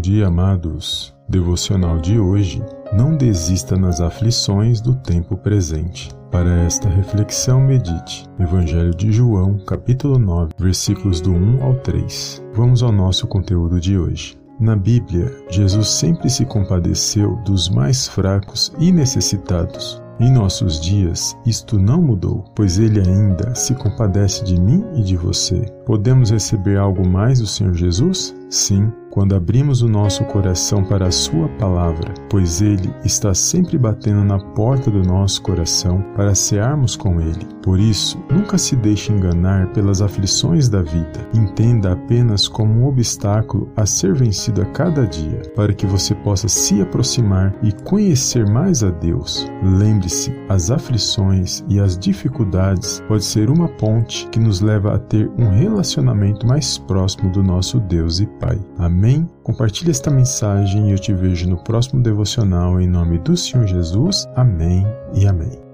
Bom dia, amados. Devocional de hoje. Não desista nas aflições do tempo presente. Para esta reflexão, medite Evangelho de João, capítulo 9, versículos do 1 ao 3. Vamos ao nosso conteúdo de hoje. Na Bíblia, Jesus sempre se compadeceu dos mais fracos e necessitados. Em nossos dias, isto não mudou, pois Ele ainda se compadece de mim e de você. Podemos receber algo mais do Senhor Jesus? Sim, quando abrimos o nosso coração para a Sua palavra, pois Ele está sempre batendo na porta do nosso coração para cearmos com Ele. Por isso, nunca se deixe enganar pelas aflições da vida. Entenda apenas como um obstáculo a ser vencido a cada dia, para que você possa se aproximar e conhecer mais a Deus. Lembre-se, as aflições e as dificuldades pode ser uma ponte que nos leva a ter um relacionamento mais próximo do nosso Deus e Pai. Amém? Compartilhe esta mensagem e eu te vejo no próximo devocional em nome do Senhor Jesus. Amém e amém.